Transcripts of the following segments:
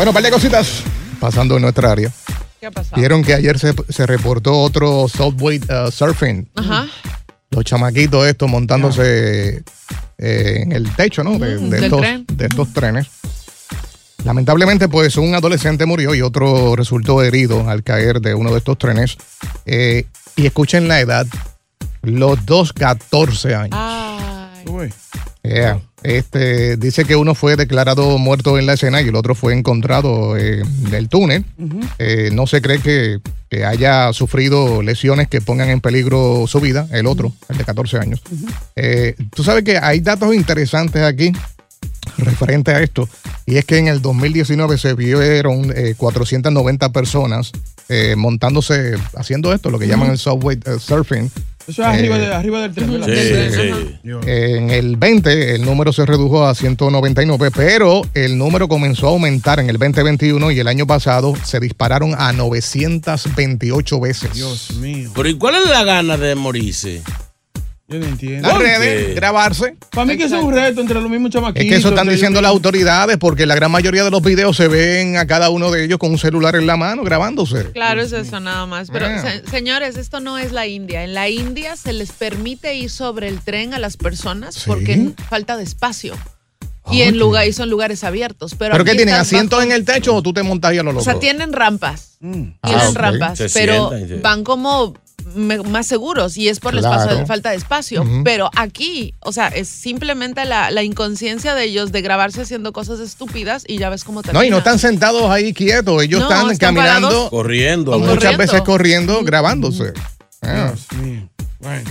Bueno, par de cositas pasando en nuestra área. ¿Qué ha pasado? Vieron que ayer se, se reportó otro subway uh, surfing. Ajá. Los chamaquitos estos montándose eh, en el techo, ¿no? De, Mm, de estos, tren. de estos trenes. Lamentablemente, pues un adolescente murió y otro resultó herido al caer de uno de estos trenes. Eh, y escuchen la edad, los dos 14 años. Ay. Yeah. Este, dice que uno fue declarado muerto en la escena y el otro fue encontrado eh, en el túnel. Eh, no se cree que, que haya sufrido lesiones que pongan en peligro su vida, el otro, el de 14 años. Eh, Tú sabes que hay datos interesantes aquí referente a esto, y es que en el 2019 se vieron eh, 490 personas montándose, haciendo esto, lo que llaman el subway surfing. Eso es arriba, Eh, de, arriba del tren, ¿verdad? Sí, Del tren, sí. En el 20 el número se redujo a 199, pero el número comenzó a aumentar en el 2021 y el año pasado se dispararon a 928 veces. Dios mío. Pero ¿y cuál es la gana de morirse? Yo no entiendo. Las ¿Por redes, grabarse. Para mí que eso es un reto entre los mismos chamaquitos. Es que eso están diciendo las autoridades porque la gran mayoría de los videos se ven a cada uno de ellos con un celular en la mano grabándose. Claro, es eso nada más. Pero, Ah. se- señores, esto no es la India. En la India se les permite ir sobre el tren a las personas Sí. porque falta de espacio. Y, en lugar, y son lugares abiertos. Pero, ¿Pero qué tienen? ¿Asientos bajo- en el techo o tú te montas ahí a lo loco? O sea, tienen rampas. Mm. Tienen Ah, rampas. Se pero sientan y van como más seguros y es por el Claro. espacio, falta de espacio. Pero aquí, o sea, es simplemente la, la inconsciencia de ellos de grabarse haciendo cosas estúpidas y ya ves cómo termina. No, y no están sentados ahí quietos, ellos No, están, están caminando, parados. Corriendo. muchas corriendo. veces corriendo, grabándose. Ah. Dios mío. Bueno.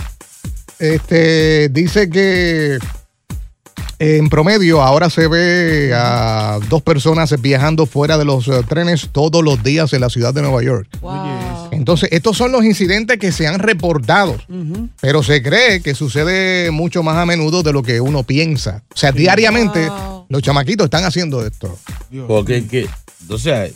Este dice que en promedio ahora se ve a dos personas viajando fuera de los eh, trenes todos los días en la ciudad de Nueva York. Wow. Entonces, estos son los incidentes que se han reportado, pero se cree que sucede mucho más a menudo de lo que uno piensa. O sea, diariamente Wow. los chamaquitos están haciendo esto. Dios Porque, que, o sea,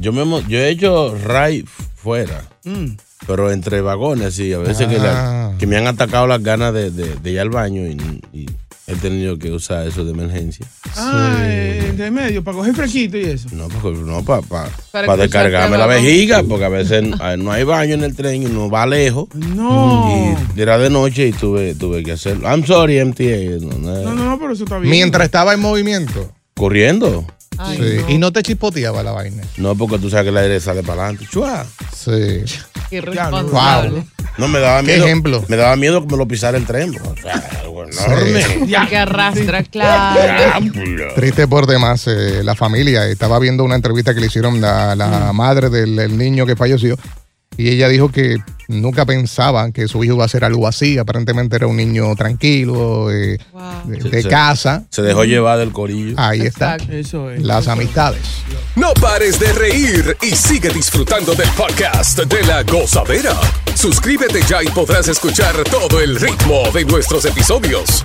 yo, me, yo he hecho ray fuera, Mm. pero entre vagones, sí. A veces que, la- Ah. que me han atacado las ganas de, de- de ir al baño y, y he tenido que usar eso de emergencia. Ah, entre medio, para coger fresquito y eso. No, porque no, para Para descargarme la vejiga, porque a veces no hay baño en el tren y uno va lejos. No. Y era de noche y tuve, tuve que hacerlo. I'm sorry, MTA. no, no, No, no, no, pero eso está bien. Mientras estaba en movimiento. Corriendo. Ay, Sí. no. Y no te chispoteaba la vaina. No, porque tú sabes que el aire sale para adelante. Chua. Sí. Qué irresponsable. No, me daba ¿Qué miedo. ejemplo? Me daba miedo que me lo pisara el tren. O sea, algo enorme. Que arrastra, claro. Triste por demás, eh, la familia. Estaba viendo una entrevista que le hicieron a la madre del el niño que falleció. Y ella dijo que nunca pensaba que su hijo iba a hacer algo así. Aparentemente era un niño tranquilo, eh, de, Se- de se- casa. Se dejó llevar del corillo. Ahí está. Eso es. Las amistades. No pares de reír y sigue disfrutando del podcast de la gozadera. Suscríbete ya y podrás escuchar todo el ritmo de nuestros episodios.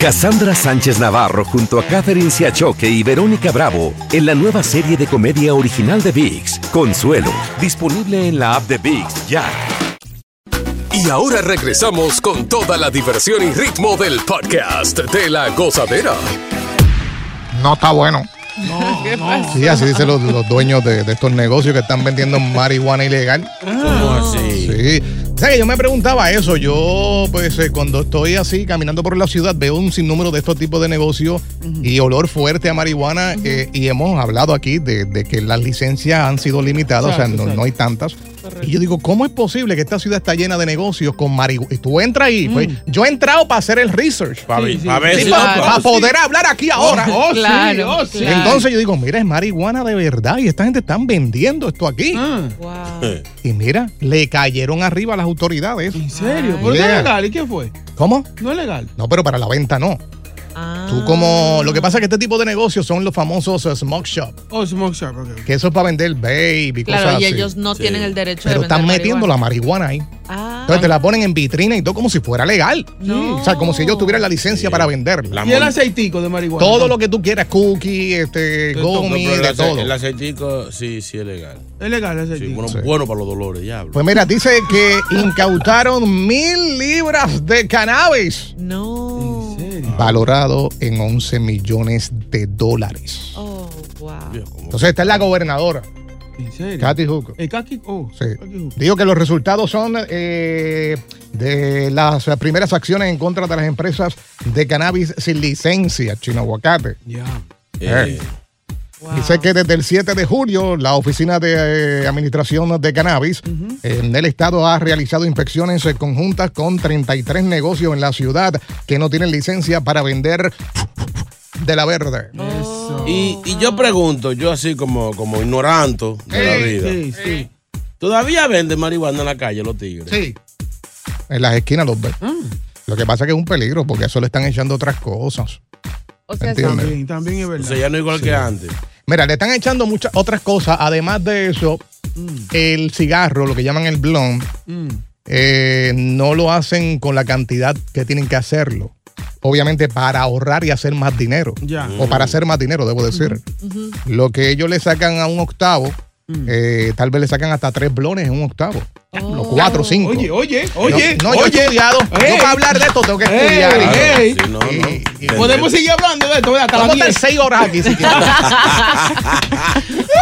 Cassandra Sánchez Navarro junto a Catherine Siachoque y Verónica Bravo en la nueva serie de comedia original de VIX, Consuelo, disponible en la app de VIX ya. Y ahora regresamos con toda la diversión y ritmo del podcast de la gozadera. No está bueno. ¿Qué pasa? Sí, así dicen los, los dueños de, de estos negocios que están vendiendo marihuana ilegal. ¿Cómo así? Sí. O sea, que yo me preguntaba eso. Yo, pues, eh, cuando estoy así caminando por la ciudad, veo un sinnúmero de estos tipos de negocios y olor fuerte a marihuana. eh, y hemos hablado aquí de, de que las licencias han sido limitadas, o sea, no, no hay tantas. Y yo digo, ¿cómo es posible que esta ciudad está llena de negocios con marihuana? Y tú entras ahí, pues, yo he entrado para hacer el research. Pa' ver- Sí, sí. pa' ver Sí, si para poder hablar aquí ahora. Oh, sí, Claro, oh, claro. Entonces yo digo, mira, es marihuana de verdad y esta gente están vendiendo esto aquí. Ah, Wow. Y mira, le cayeron arriba a las autoridades. ¿En serio? ¿Por qué Yeah. es legal? ¿Y qué fue? ¿Cómo? No es legal. No, pero para la venta no. Tú como... Lo que pasa es que este tipo de negocios son los famosos smoke shop. Oh, smoke shop, ok. Que eso es para vender vape y Claro, cosas y así. ellos no Sí. tienen el derecho Pero de vender están metiendo la marihuana ahí. Ah. Entonces te la ponen en vitrina y todo como si fuera legal. No. O sea, como si ellos tuvieran la licencia Sí. para venderla. La Y el aceitico de marihuana. Todo lo que tú quieras, cookie, este, No, el de todo. El aceitico, sí, sí es legal. Es legal el Sí, aceitico. bueno, Sí. bueno para los dolores, diablo. Pues mira, dice que incautaron mil libras de cannabis. No. Valorado en 11 millones de dólares. Oh, wow. Dios, ¿cómo Entonces, esta es la gobernadora, ¿En serio? Kathy Hook. El Kaki. Oh, Sí. Digo que los resultados son eh, de las primeras acciones en contra de las empresas de cannabis sin licencia, chino aguacate. Ya. Eh, Wow. Dice que desde el 7 de julio la Oficina de eh, Administración de Cannabis en el estado ha realizado inspecciones eh, conjuntas con 33 negocios en la ciudad que no tienen licencia para vender de la verde. Eso. y, y yo pregunto, yo así como, como ignoranto de la vida, Sí, sí. ¿todavía venden marihuana en la calle los tigres? Sí. En las esquinas los ves. Lo que pasa es que es un peligro porque a eso le están echando otras cosas. O sea. También, también es O verdad. sea, ya no es igual que antes. Mira, le están echando muchas otras cosas. Además de eso, el cigarro, lo que llaman el blond, Mm. eh, no lo hacen con la cantidad que tienen que hacerlo. Obviamente para ahorrar y hacer más dinero. Ya. O para hacer más dinero, debo decir. Lo que ellos le sacan a un octavo, eh, tal vez le sacan hasta tres blones en un octavo. Los cuatro, cinco. Oye, oye, oye. No, no, yo he oye. estudiado. Ey. Yo para hablar de esto tengo que Ey, estudiar. y- ey. Sí, no, no. y- y- Podemos seguir hablando de esto, ¿verdad? Hasta Vamos a estar 10. seis horas aquí si quieres.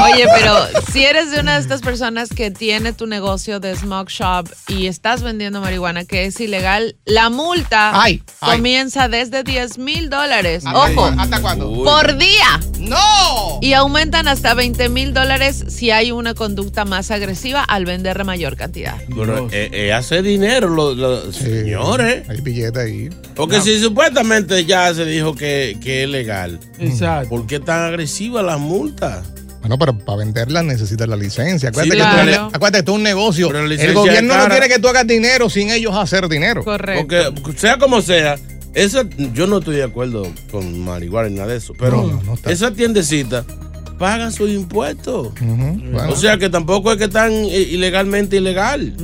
Oye, pero si eres de una de estas personas que tiene tu negocio de smoke shop y estás vendiendo marihuana que es ilegal, la multa Ay, ay. comienza desde 10 mil dólares. ¿Hasta Ojo? ¿Hasta cuándo? Uy. por día. ¡No! Y aumentan hasta 20 mil dólares si hay una conducta más agresiva al vender mayor cantidad. Pero eh, eh, hace dinero, los los- señores. Hay billetes ahí. Porque si supuestamente ya se dijo que, que es legal, Exacto. ¿por qué tan agresivas las multas? Bueno, pero para venderlas necesitas la licencia. Acuérdate, Sí, que, tú, claro. acuérdate que tú es un negocio. El gobierno no quiere que tú hagas dinero sin ellos hacer dinero. Correcto. Porque sea como sea, esa, yo no estoy de acuerdo con marihuana ni nada de eso, pero No, no, no está. esa tiendecita pagan sus impuestos. Bueno, O sea que tampoco es que están eh, ilegalmente ilegal.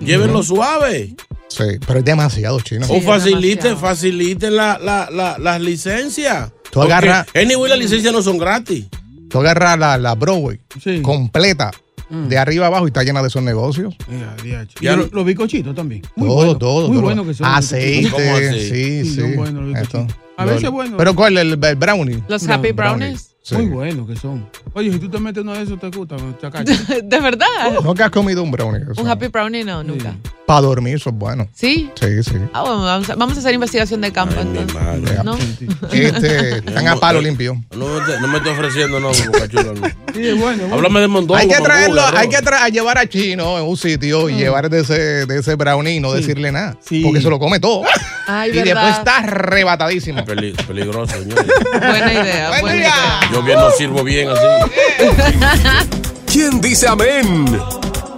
Llévenlo suave. sí, pero es demasiado chino. o es faciliten, faciliten la- la- la- las licencias. Tú agarra- Porque Anyway, las licencias no son gratis. Tú agarras la, la Broadway Sí. completa de arriba abajo y está llena de esos negocios. Ya Y lo- los bizcochitos también. Muy todo, bueno. todo. Muy todo. bueno que son. Aceite, sí, Sí, sí. A veces Lo- bueno. Pero ¿cuál? El, el brownie. Los No, happy brownies. brownies. Muy buenos que son. Oye, si tú te metes uno de esos, te gusta, chacacho. ¿De verdad? ¿No que has comido un brownie? Un happy brownie no, nunca. Para dormir, eso es bueno. ¿Sí? Sí, sí. Ah, bueno, vamos a, vamos a hacer investigación de campo entonces. ¿No? Este, están a palo limpio. No, me esté- no me estoy ofreciendo, no, Bocachula, no. Sí, es bueno. Háblame de mondongo. Hay que traerlo, hay que tra- a llevar a Chino en un sitio y llevar de ese, de ese brownie y no decirle nada. Porque se lo come todo. Ay, y verdad. después está arrebatadísimo. Peli- peligroso, señor. Buena idea, buena idea. Yo bien no sirvo bien así. ¿Quién dice amén?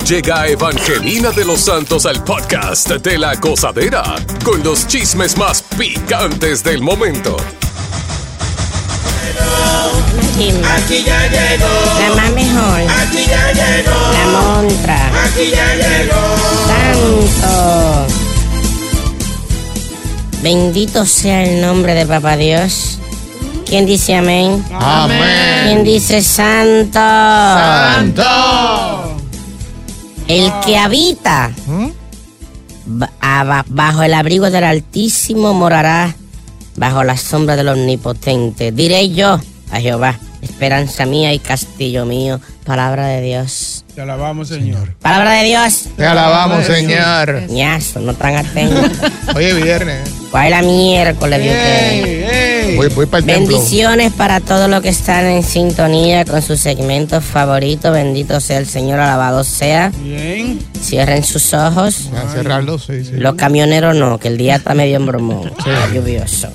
Llega Evangelina de los Santos al podcast de la gozadera con los chismes más picantes del momento. Aquí ya llegó. La más mejor. Aquí ya llegó. La montra. Aquí ya llegó. Santo. Bendito sea el nombre de Papá Dios. ¿Quién dice amén? Amén. ¿Quién dice santo? Santo. El que habita aba- bajo el abrigo del Altísimo morará bajo la sombra del Omnipotente. Diré yo a Jehová, esperanza mía y castillo mío. Palabra de Dios. Te alabamos, Señor. Palabra de Dios. Te alabamos, Señor. Ñazo, no tan atentos. Hoy es viernes. ¿Cuál es la miércoles de Voy, voy para el templo. Bendiciones para todos los que están en sintonía con su segmento favorito. Bendito sea el Señor, alabado sea. Bien. Cierren sus ojos. A cerrarlo, sí, sí. Los camioneros no, que el día está medio embromón. Está lluvioso.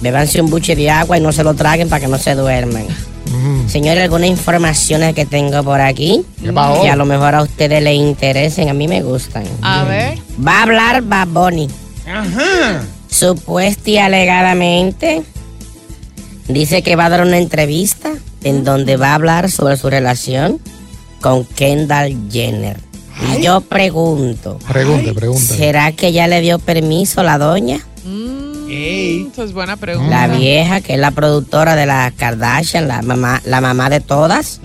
Bebanse un buche de agua y no se lo traguen para que no se duerman. Señores, algunas informaciones que tengo por aquí que a lo mejor a ustedes les interesen, a mí me gustan. A ver. Va a hablar Bad Bunny. Ajá. Supuesta y alegadamente dice que va a dar una entrevista en donde va a hablar sobre su relación con Kendall Jenner. Y yo pregunto, Pregunte, pregunte. ¿será que ya le dio permiso la doña? Eso es buena pregunta. La vieja, que es la productora de la Kardashian, la mamá, la mamá de todas.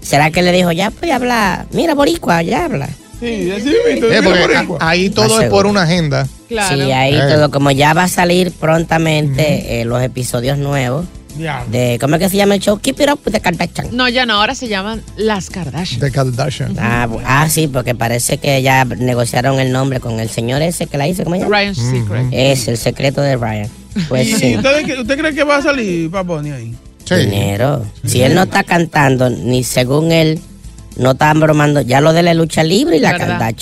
¿Será que le dijo, ya puede hablar? Mira, Boricua, ya habla. Sí, así. Eh, porque ahí todo Más es por una agenda. Claro. Sí, ahí Eh. todo, como ya va a salir prontamente eh, los episodios nuevos Ya. de, ¿cómo es que se llama el show? Keep It Up with the Kardashian. No, ya no, ahora se llaman las Kardashian. De Kardashian. Ah, ah, sí, porque parece que ya negociaron el nombre con el señor ese que la hizo, ¿cómo se llama? Ryan's Secret. Es el secreto de Ryan. Pues ¿Y sí. usted, cree que va a salir Paponi ahí? Dinero. Si él no está cantando, ni según él, no está bromando, ya lo de la lucha libre y la ¿Verdad?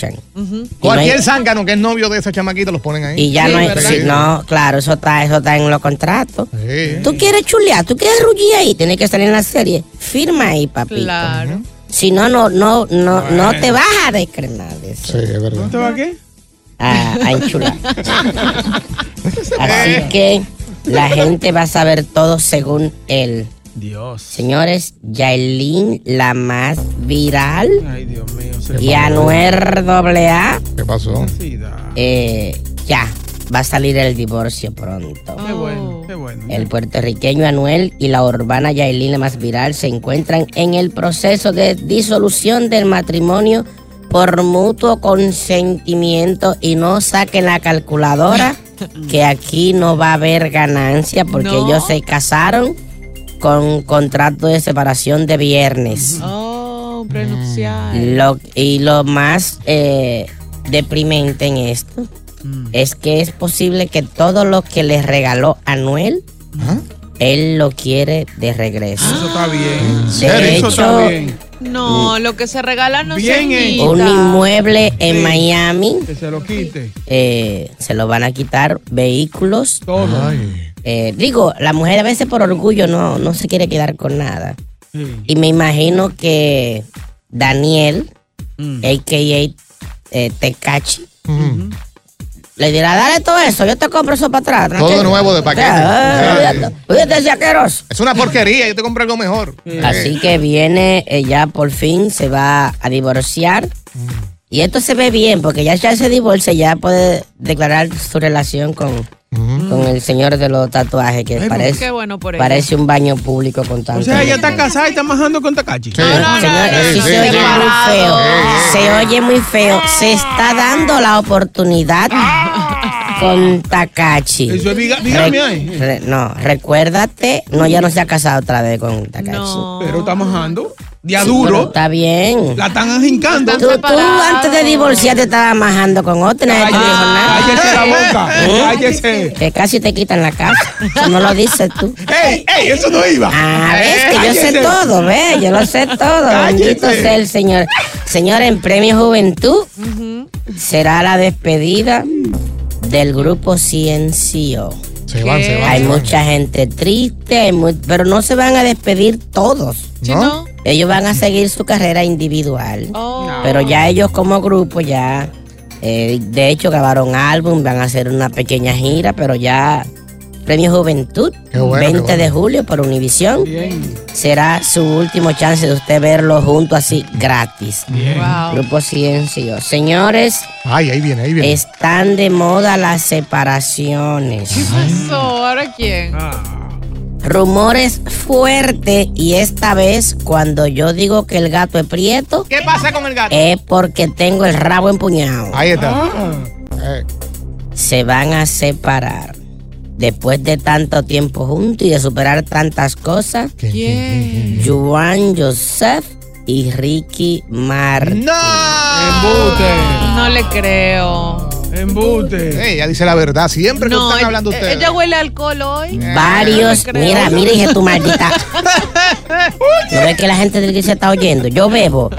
Cualquier zángano que es novio de esa chamaquita los ponen ahí. Y ya Sí, no hay, no, claro, eso está, eso está en los contratos. Sí. Tú quieres chulear, tú quieres rugir ahí, tienes que salir en la serie. Firma ahí, papito. Claro. Si no, no, no, no, no te vas a descrenar de eso. Sí, es verdad. ¿No te va a qué? A, a enchular. Así que la gente va a saber todo según él. Dios. Señores, Yailin, la más viral, Ay, Dios mío. se y Anuer AA, ¿Qué pasó? Eh, ya, va a salir el divorcio pronto. Qué bueno, qué bueno. El puertorriqueño Anuel y la urbana Yailin, la más viral, se encuentran en el proceso de disolución del matrimonio por mutuo consentimiento y no saquen la calculadora que aquí no va a haber ganancia porque No. ellos se casaron con contrato de separación de viernes. Oh, prenupcial. Lo- y lo más eh, deprimente en esto es que es posible que todo lo que le regaló Anuel, él lo quiere de regreso. Eso está bien. De Eso está hecho, bien. No, lo que se regala no Bien se hecho. quita. un inmueble en Sí. Miami Que se lo quite. eh, se lo van a quitar vehículos. Todo. Eh, digo, la mujer a veces por orgullo no, no se quiere quedar con nada. Y me imagino que Daniel, Mm. a.k.a. eh, Tecachi, Mm. le dirá, dale todo eso, yo te compro eso para atrás. Todo tranquilo". nuevo de paquete. Ya, Sí. Es una porquería, yo te compré algo mejor. Así que viene, eh, ya por fin se va a divorciar. Y esto se ve bien, porque ya, ya se divorcia, ya puede declarar su relación con, con el señor de los tatuajes, que Ay, parece, Qué bueno por ella. parece un baño público con tanto. O sea, ella está casada y está majando con Takachi. Sí. Señor, Sí, sí sí, se oye muy feo. Sí. Se oye muy feo. Se está dando la oportunidad con Takachi. Eso es ahí. Re- no, recuérdate, no, ya no se ha casado otra vez con Takachi. Pero está majando. Día duro. está bien. La están ajincando. Tú, tú antes de divorciarte estabas majando con te nada. Cállese la boca. ¿Eh? Cállese. Que casi te quitan la casa. Eso no lo dices tú. ¡Ey, ey! Eso no iba. Ah, ves que yo sé todo, ve, yo lo sé todo. Bendito sea el Señor. Señor, en Premio Juventud será la despedida del grupo Ciencio. Se van, se van. Hay se van. mucha gente triste, pero no se van a despedir todos. ¿No? Ellos van a seguir su carrera individual. Oh. Pero ya ellos como grupo ya, eh, de hecho grabaron álbum, van a hacer una pequeña gira, pero ya Premio Juventud, bueno, 20 qué bueno. de julio por Univisión, será su último chance de usted verlo junto así gratis. Wow. Grupo Ciencio. Señores, Ay, ahí viene, ahí viene. están de moda las separaciones. ¿Qué pasó? ¿Ahora quién? Rumores fuertes y esta vez cuando yo digo que el gato es prieto ¿Qué pasa con el gato? es porque tengo el rabo empuñado. Ahí está. Ah. Eh, Se van a separar. Después de tanto tiempo juntos y de superar tantas cosas, ¿Quién? Juan Joseph y Ricky Martin. Embute. No le creo. Embute. eh, ella dice la verdad. Siempre que No, están hablando ustedes. ella huele a alcohol hoy. Varios, No le creo. mira, mira, dije tu maldita. ¿No ves que la gente de la iglesia está oyendo? Yo bebo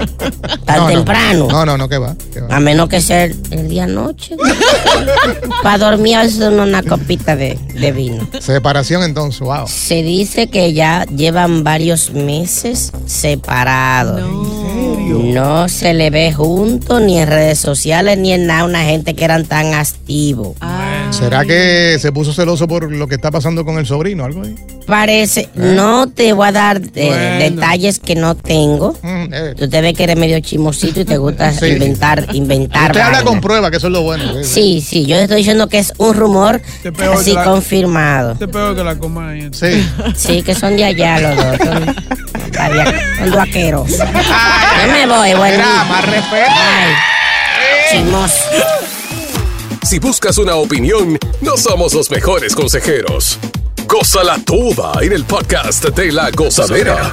tan No, no. temprano. No, no, no, que va. que va. A menos que sea el, el día noche. Para dormir uno una copita de, de vino. Separación entonces, wow. Se dice que ya llevan varios meses separados. No se le ve juntos ni en redes sociales ni en nada una gente que eran tan activos. ¿Será que se puso celoso por lo que está pasando con el sobrino? ¿Algo ahí? Parece, no te voy a dar eh, Bueno. detalles que no tengo. Mm, eh. Tú te ves que eres medio chismosito y te gusta Sí. inventar, inventar. Usted habla vainas. con prueba, que eso es lo bueno. Sí, sí, yo estoy diciendo que es un rumor así que la- confirmado. Este peor que la coma ahí. Sí. Sí, que son de allá los dos. Son, son. Yo me voy, Mira, más respeto. Chismoso. Si buscas una opinión, no somos los mejores consejeros. Gózala toda en el podcast de la gozadera.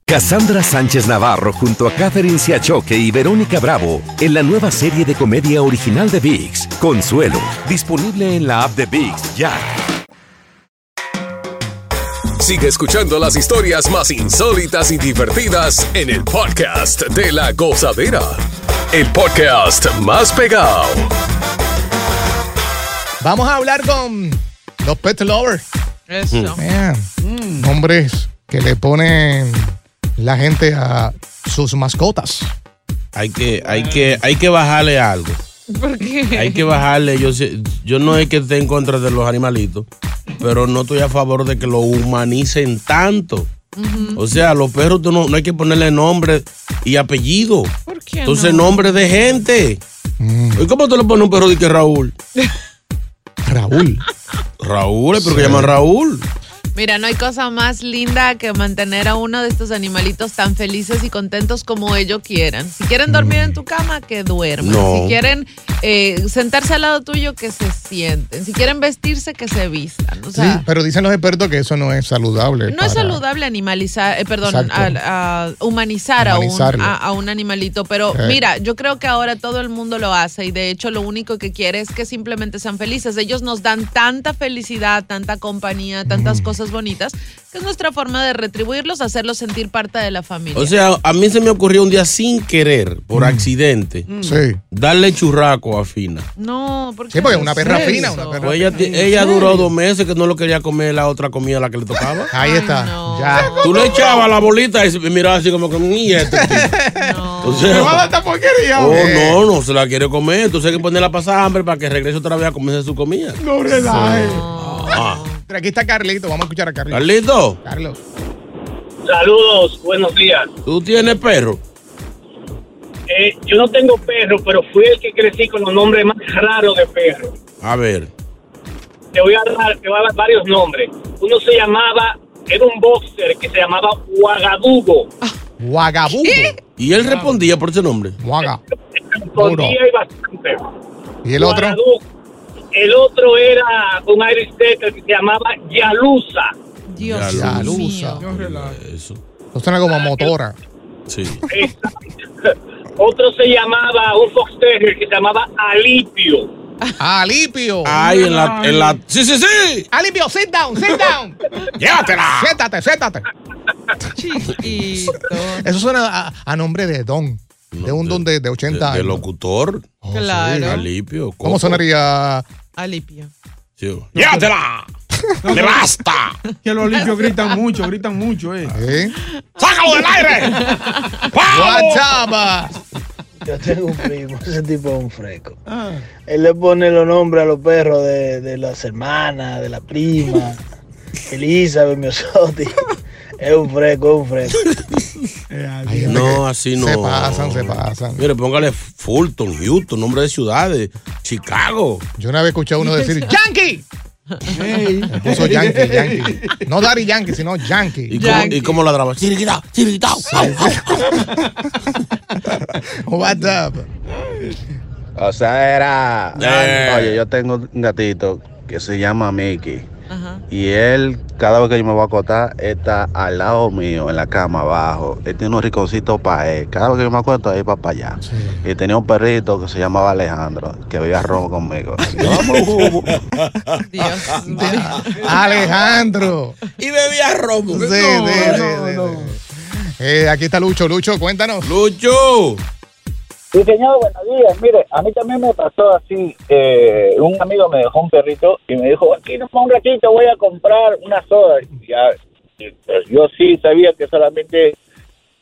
Cassandra Sánchez Navarro junto a Catherine Siachoque y Verónica Bravo en la nueva serie de comedia original de VIX, Consuelo, disponible en la app de VIX ya. Sigue escuchando las historias más insólitas y divertidas en el podcast de la gozadera. El podcast más pegado. Vamos a hablar con los pet lovers. Eso. Man, Nombres que le ponen la gente a sus mascotas. Hay que, hay que, hay que bajarle algo. ¿Por qué? Hay que bajarle. Yo, sé- yo no es que esté en contra de los animalitos, pero no estoy a favor de que lo humanicen tanto. O sea, a los perros tú no, no hay que ponerle nombre y apellido. ¿Por qué Entonces, no? nombre de gente. Mm. ¿Y cómo tú le pones un perro de que Raúl? Raúl. Raúl, pero que llaman Raúl. Mira, no hay cosa más linda que mantener a uno de estos animalitos tan felices y contentos como ellos quieran. Si quieren dormir en tu cama, que duerman. No. Si quieren eh, sentarse al lado tuyo, que se sienten. Si quieren vestirse, que se vistan. O Sí, sea, pero dicen los expertos que eso no es saludable. no es saludable animalizar, eh, perdón, Exacto. a- a humanizar a un, a animalito. Pero Eh. mira, yo creo que ahora todo el mundo lo hace y de hecho lo único que quiere es que simplemente sean felices. Ellos nos dan tanta felicidad, tanta compañía, tantas Mm. cosas bonitas, que es nuestra forma de retribuirlos, hacerlos sentir parte de la familia. O sea, a mí se me ocurrió un día sin querer, por accidente, Sí. darle churraco a Fina. no, porque Sí, porque es una perra eso? fina, una perra Pues ella, duró dos meses que no lo quería comer la otra comida la que le tocaba. Ahí está. Ya. Tú le echabas la bolita y miraba así como que "Ni este tipo". O sea, Me va a dar esta porquería. Oh, Eh. no, no se la quiere comer. Entonces hay que ponerla a pasar hambre para que regrese otra vez a comerse su comida. No relaje. Ah. Pero aquí está Carlito, vamos a escuchar a Carlito. Carlito, Carlos. Saludos, buenos días. ¿tú tienes perro? Eh, yo no tengo perro, pero fui el que crecí con los nombres más raros de perro. A ver. Te voy a dar, te voy a dar varios nombres. Uno se llamaba, era un boxer que se llamaba Ouagadougou. Guagabugo. Y él respondía por ese nombre. Guaga. Respondía y bastante. ¿Y el otro? Ouagadougou. El otro era un Irish Setter que se llamaba Yalusa. Dios Yalusa. Relaje. Eso. Suena como a motora. Sí. Otro se llamaba, un Fox Terrier que se llamaba Alipio. Alipio. Ay, en la, en la. Sí, sí, sí. Alipio, sit down, sit down. Llévatela. Siéntate, siéntate. Chiquito. Eso suena a, a nombre de Don. De un don de, de 80 De, de años. locutor. Claro. Alipio. ¿Cómo sonaría? Alipio. Sí. ¡Llévatela! ¡Le basta! Que los limpios gritan mucho, gritan mucho, eh. ¿Eh? ¡Sácalo del aire! WhatsApp. Yo tengo un primo, ese tipo es un freco. Él le pone los nombres a los perros de, de las hermanas, de la prima, Elizabeth, Miosotti. Es un freco, es un gente No, así no. Se pasan, se pasan. Mire, póngale Fulton, Houston, nombre de ciudades. Chicago. Yo una vez escuché a uno decir ¡Yankee! Puso Yankee, Yankee. No Daddy Yankee, sino Yankee. ¿Y cómo, ¿y cómo ladraba? Chiriquita, chiriquita. WhatsApp. O sea, era. Eh. Oye, yo tengo un gatito que se llama Mickey. Ajá. Y él, cada vez que yo me voy a acostar, está al lado mío, en la cama abajo. Él tiene unos rinconcitos para él. Cada vez que yo me acuesto, ahí para allá. Y tenía un perrito que se llamaba Alejandro, que bebía ron conmigo. Dios mío. Alejandro. Y bebía romo. Sí, sí, sí, sí, sí. Eh, aquí está Lucho. Lucho, cuéntanos. Lucho. Sí, señor, buenos días. Mire, a mí también me pasó así. eh, un amigo me dejó un perrito y me dijo, aquí no un ratito voy a comprar una soda. Y ya, y, pues, yo sí sabía que solamente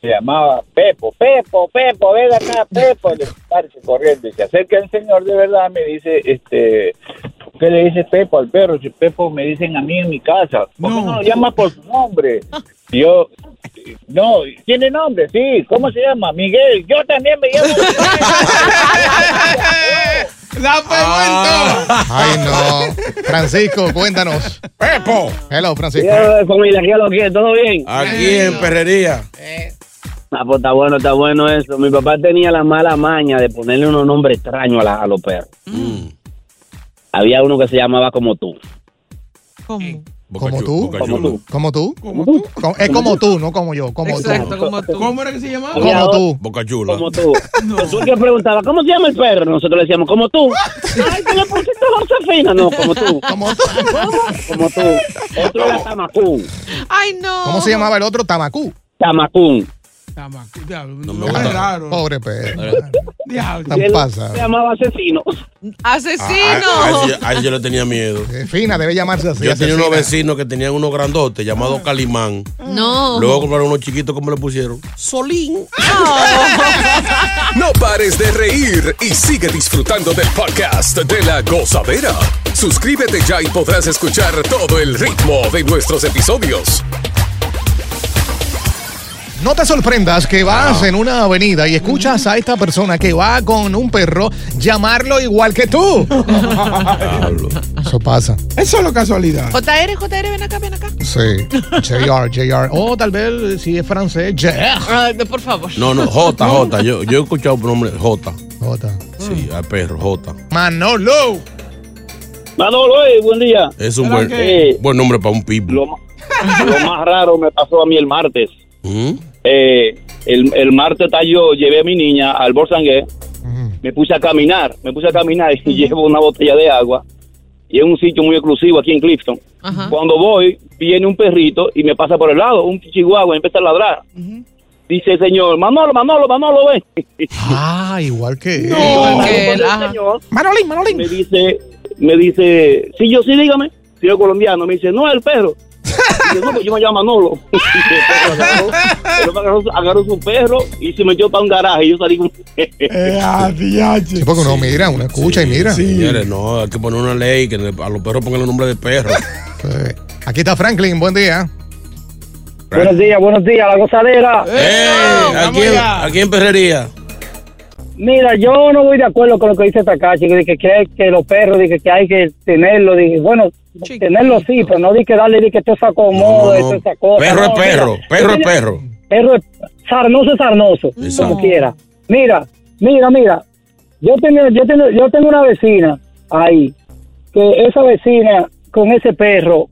se llamaba Pepo. Pepo, Pepo, ven acá, Pepo. Le parece corriendo y se acerca el señor de verdad, me dice, este, ¿por qué le dice Pepo al perro? Si Pepo me dicen a mí en mi casa. ¿Por qué no lo llama por su nombre? Yo, no, tiene nombre, sí. ¿Cómo se llama? Miguel. Yo también me llamo La Ah. Ay, no. Francisco, cuéntanos. Pepo. Hello, Francisco. familia, ¿qué lo que? ¿Todo bien? Aquí en Perrería. Ah, pues está bueno, está bueno eso. Mi papá tenía la mala maña de ponerle unos nombres extraños a, la- a los perros. Había uno que se llamaba como tú. ¿Cómo? ¿Como tú? Como tú. ¿Como tú? Co- Es como tú, no como yo. Como Exacto, tú. como tú. ¿Cómo era que se llamaba? Como tú. Boca chula. Como tú. Que preguntaba, ¿cómo se llama el perro? Nosotros le decíamos, como tú. Ay, tú le pusiste Josefina. No, como tú. Como tú. Como tú. Otro era Tamacún. Ay, no. ¿Cómo se llamaba el otro? Tamacú. Tamacún. Diablo, No me gusta. es raro. Pobre perro. Diablo. Tan pasa. Se llamaba Asesino. Asesino. A, a ese- a ese yo le tenía miedo. Eh, Fina, debe llamarse así. Yo tenía unos vecinos que tenían unos grandotes llamados Calimán. No. Luego compraron unos chiquitos, ¿cómo le pusieron? Solín. No pares de reír y sigue disfrutando del podcast de la gozadera. Suscríbete ya y podrás escuchar todo el ritmo de nuestros episodios. No te sorprendas que vas en una avenida y escuchas a esta persona que va con un perro llamarlo igual que tú. Eso pasa. Es solo casualidad. JR, JR, ven acá, ven acá. Sí. JR, JR. O tal vez si es francés, JR. De- por favor. No, no, J, J. Yo, yo he escuchado un nombre J. J. Sí, al perro, J. Manolo. Manolo, eh, buen día. Es un ¿Pero buen, buen nombre para un pitbull. Lo, ma- lo más raro me pasó a mí el martes. ¿Mm? Eh, el, el martes yo llevé a mi niña al Borsangué, me puse a caminar, me puse a caminar y llevo una botella de agua y es un sitio muy exclusivo aquí en Clifton. Cuando voy, viene un perrito y me pasa por el lado, un chihuahua y empieza a ladrar. Dice el señor, Manolo, Manolo, Manolo, ven. Ah, igual que él. Cuando que él, el señor Manolín, Manolín. me dice, me dice, sí, yo sí, dígame, señor colombiano, me dice, no, el perro. Yo, no, yo me llamo Manolo. agarró, su perro y se metió para un garaje. Y yo salí con. Sí, porque uno mira, uno escucha y mira. Señores, no, hay que poner una ley que a los perros pongan el nombre de perro. Sí. Aquí está Franklin, buen día. Buenos días, buenos días, la gozadera. ¡Eh! ¿A quién, ¿A quién perrería? Mira, yo no voy de acuerdo con lo que dice Takachi, que, que, que, que los perros, dije que hay que tenerlo, dije, bueno, tenerlo sí, pero no di que darle di que esto se acomode, No, no. cosa. Perro No, es perro, mira, perro es perro. Perro es sarnoso es sarnoso, Exacto. como quiera. Mira, mira, mira, yo tengo, yo tengo, yo tengo una vecina ahí, que esa vecina con ese perro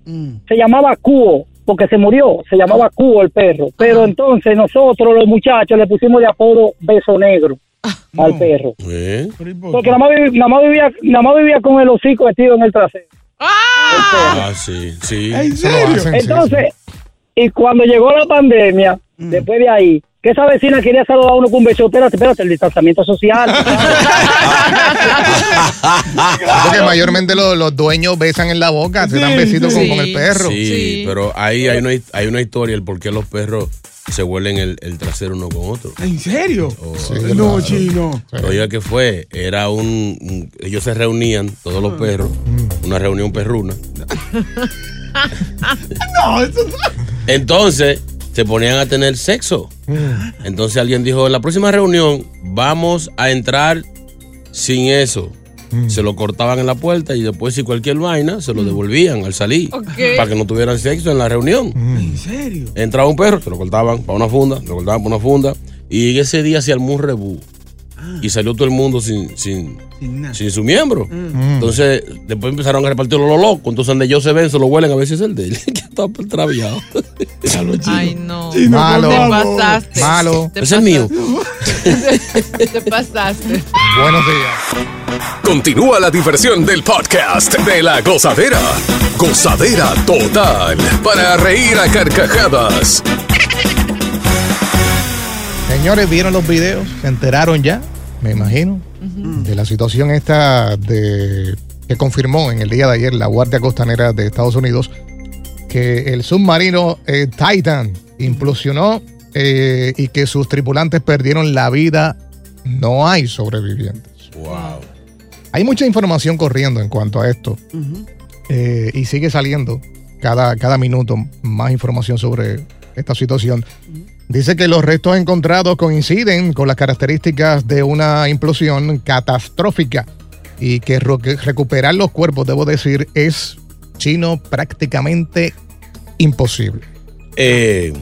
se llamaba Cuo, porque se murió, se llamaba Cuo el perro. Pero entonces nosotros, los muchachos, le pusimos de apodo Beso Negro al perro. ¿Eh? Porque nada más, vivi- nada más vivía, nada más vivía con el hocico metido en el trasero. Ah, sí, sí. Lo hacen, Entonces, y cuando llegó la pandemia, después de ahí, que esa vecina quería saludar a uno con un beso, espérate, espérate, el distanciamiento social. Porque mayormente los, los dueños besan en la boca, se dan besitos con, con el perro. Sí, pero ahí hay una, hay una historia, el por qué los perros se huelen el, el trasero uno con otro. ¿En serio? Oh, no, chino. Oiga, ¿qué fue? Era un, un- Ellos se reunían, todos los perros, una reunión perruna. No, eso Entonces, se ponían a tener sexo. Entonces alguien dijo, en la próxima reunión vamos a entrar sin eso. Se lo cortaban en la puerta y después si cualquier vaina se lo devolvían al salir. Ok. Para que no tuvieran sexo en la reunión. ¿En serio? Entraba un perro, se lo cortaban para una funda, se lo cortaban para una funda. Y ese día se armó un rebú. Y salió todo el mundo sin, sin, sin su miembro. Entonces, después empezaron a repartirlo los locos. Entonces, donde ellos se ven, se lo huelen a ver si es el de él. que está Ay, no. Malo. Te pasaste. Malo. Te Ese es mío. Te pasaste. Buenos días. Continúa la diversión del podcast de la gozadera. Gozadera total. Para reír a carcajadas. Señores, ¿vieron los videos? ¿Se enteraron ya? Me imagino. De la situación esta de que confirmó en el día de ayer la Guardia Costanera de Estados Unidos que el submarino eh, Titan implosionó eh, y que sus tripulantes perdieron la vida. No hay sobrevivientes. Wow. Hay mucha información corriendo en cuanto a esto eh, y sigue saliendo cada, cada minuto más información sobre esta situación. Dice que los restos encontrados coinciden con las características de una implosión catastrófica y que recuperar los cuerpos, debo decir, es chino prácticamente imposible. Eh,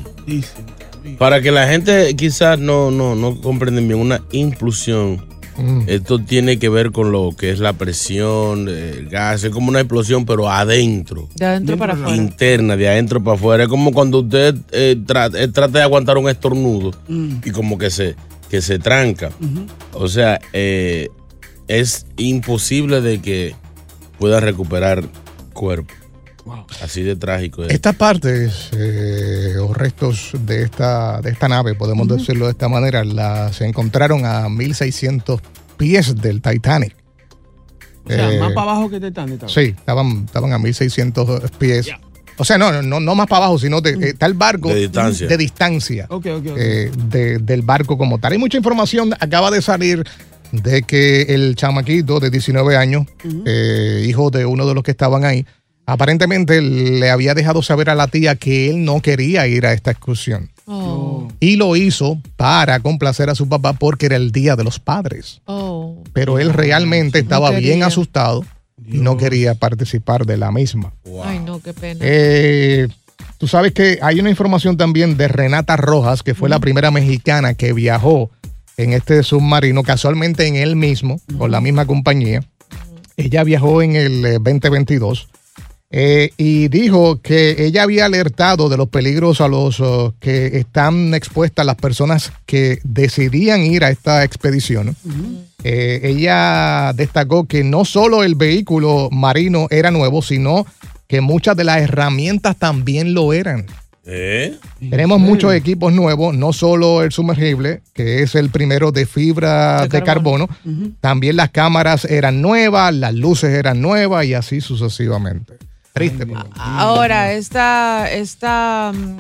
para que la gente quizás no, no, no comprenden bien, una implosión, Mm. esto tiene que ver con lo que es la presión, el gas, es como una explosión, pero adentro. De adentro para afuera. Interna, de adentro para afuera. Es como cuando usted eh, eh, trata de aguantar un estornudo Mm. y como que se, que se tranca. O sea, eh, es imposible de que pueda recuperar cuerpo. Así de trágico es. Estas partes eh, o restos de esta, de esta nave, podemos decirlo de esta manera, la, se encontraron a 1600 pies del Titanic. O sea, Eh, más para abajo que Titanic. Sí, estaban, estaban a 1600 pies. O sea, no, no, no más para abajo, sino de, eh, está el barco De distancia. de distancia, eh, de- del barco como tal. Hay mucha información, acaba de salir de que el chamaquito de 19 años, eh, hijo de uno de los que estaban ahí, aparentemente le había dejado saber a la tía que él no quería ir a esta excursión. Oh. Y lo hizo para complacer a su papá porque era el día de los padres. Oh. Pero él realmente estaba bien asustado y no quería participar de la misma. Ay, no, qué pena. Eh, tú sabes que hay una información también de Renata Rojas, que fue la primera mexicana que viajó en este submarino, casualmente en él mismo, con la misma compañía. Ella viajó en el eh, 2022 eh, y dijo que ella había alertado de los peligros a los oh, que están expuestas las personas que decidían ir a esta expedición. Eh, ella destacó que no solo el vehículo marino era nuevo, sino que muchas de las herramientas también lo eran. ¿Eh? Tenemos muchos equipos nuevos, no solo el sumergible, que es el primero de fibra de, carbono, también las cámaras eran nuevas, las luces eran nuevas y así sucesivamente. Triste. Ahora, esta, esta, mm,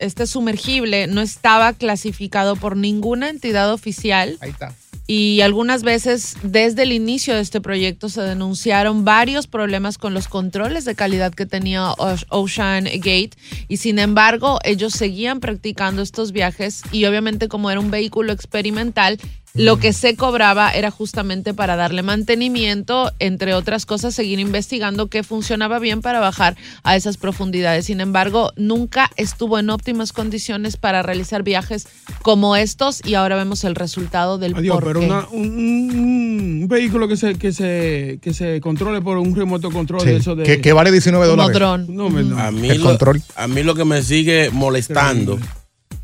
este sumergible no estaba clasificado por ninguna entidad oficial. Ahí está. Y algunas veces desde el inicio de este proyecto se denunciaron varios problemas con los controles de calidad que tenía Ocean Gate. Y sin embargo ellos seguían practicando estos viajes. Y obviamente como era un vehículo experimental, lo que se cobraba era justamente para darle mantenimiento, entre otras cosas, seguir investigando qué funcionaba bien para bajar a esas profundidades. Sin embargo, nunca estuvo en óptimas condiciones para realizar viajes como estos y ahora vemos el resultado del Adiós, por pero una- un, un- un vehículo que se, que se, que se controle por un remoto control Sí, de eso de. que- que vale 19 Como dólares. dron. No, A mí, El lo, control. a mí lo que me sigue molestando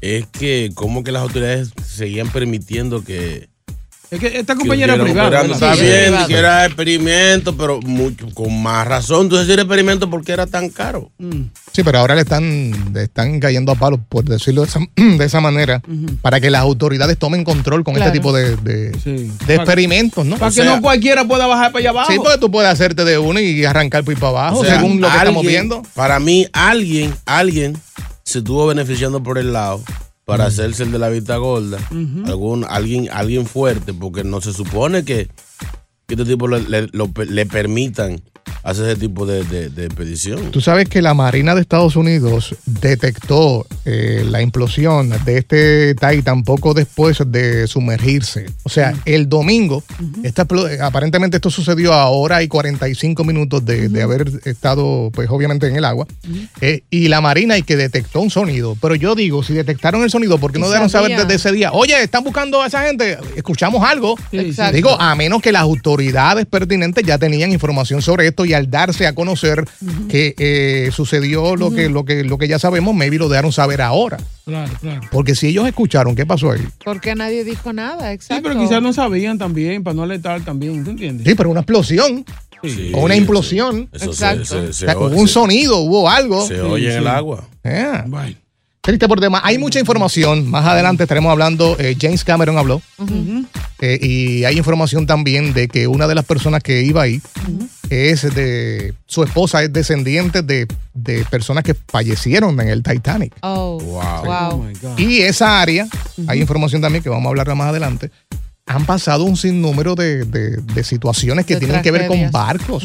es que como que las autoridades seguían permitiendo que... Es que esta que compañía era estuvieran privada. operando. Está Sí, bien, que era experimento, pero mucho, con más razón. Entonces, si era experimento, ¿por qué era tan caro? Sí, pero ahora le están, le están cayendo a palos, por decirlo de esa, de esa manera, para que las autoridades tomen control con Claro. este tipo de, de- experimentos, ¿no? Para O que sea, no cualquiera pueda bajar para allá abajo. Sí, porque tú puedes hacerte de uno y arrancar por ahí para abajo, O sea, según lo que estamos alguien- viendo. Para mí, alguien, alguien se estuvo beneficiando por el lado para hacerse el de la vista gorda. Algún, alguien, alguien fuerte, porque no se supone que, que este tipo le, le- lo- le permitan hacer ese tipo de, de- de expedición. Tú sabes que la Marina de Estados Unidos detectó eh, la implosión de este Titan poco después de sumergirse. O sea, el domingo, esta aparentemente esto sucedió a hora y 45 minutos de, de haber estado, pues obviamente en el agua. Eh, y la Marina y que detectó un sonido. Pero yo digo, si detectaron el sonido, ¿por qué no dejaron saber desde ese día? Oye, están buscando a esa gente, escuchamos algo. Digo, a menos que las autoridades pertinentes ya tenían información sobre esto y al darse a conocer que eh, sucedió lo, que, lo, que, lo que ya sabemos, maybe lo dejaron saber ahora. Claro, claro. Porque si ellos escucharon, ¿qué pasó ahí? Porque nadie dijo nada, Sí, exacto. pero quizás no sabían también, para no alertar también, ¿tú entiendes? Sí, pero una explosión Sí, o una implosión. eso Exacto. se- O se sea, hubo un sonido, hubo algo. Se oye en el agua. Yeah. Bueno. Triste por demás. Hay mucha información. Más adelante estaremos hablando. eh, James Cameron habló. eh, y hay información también de que una de las personas que iba ahí es de. Su esposa es descendiente de, de personas que fallecieron en el Titanic. Oh, wow. Y esa área, hay información también que vamos a hablar más adelante. Han pasado un sinnúmero de, de- de situaciones que De tienen que ver con barcos.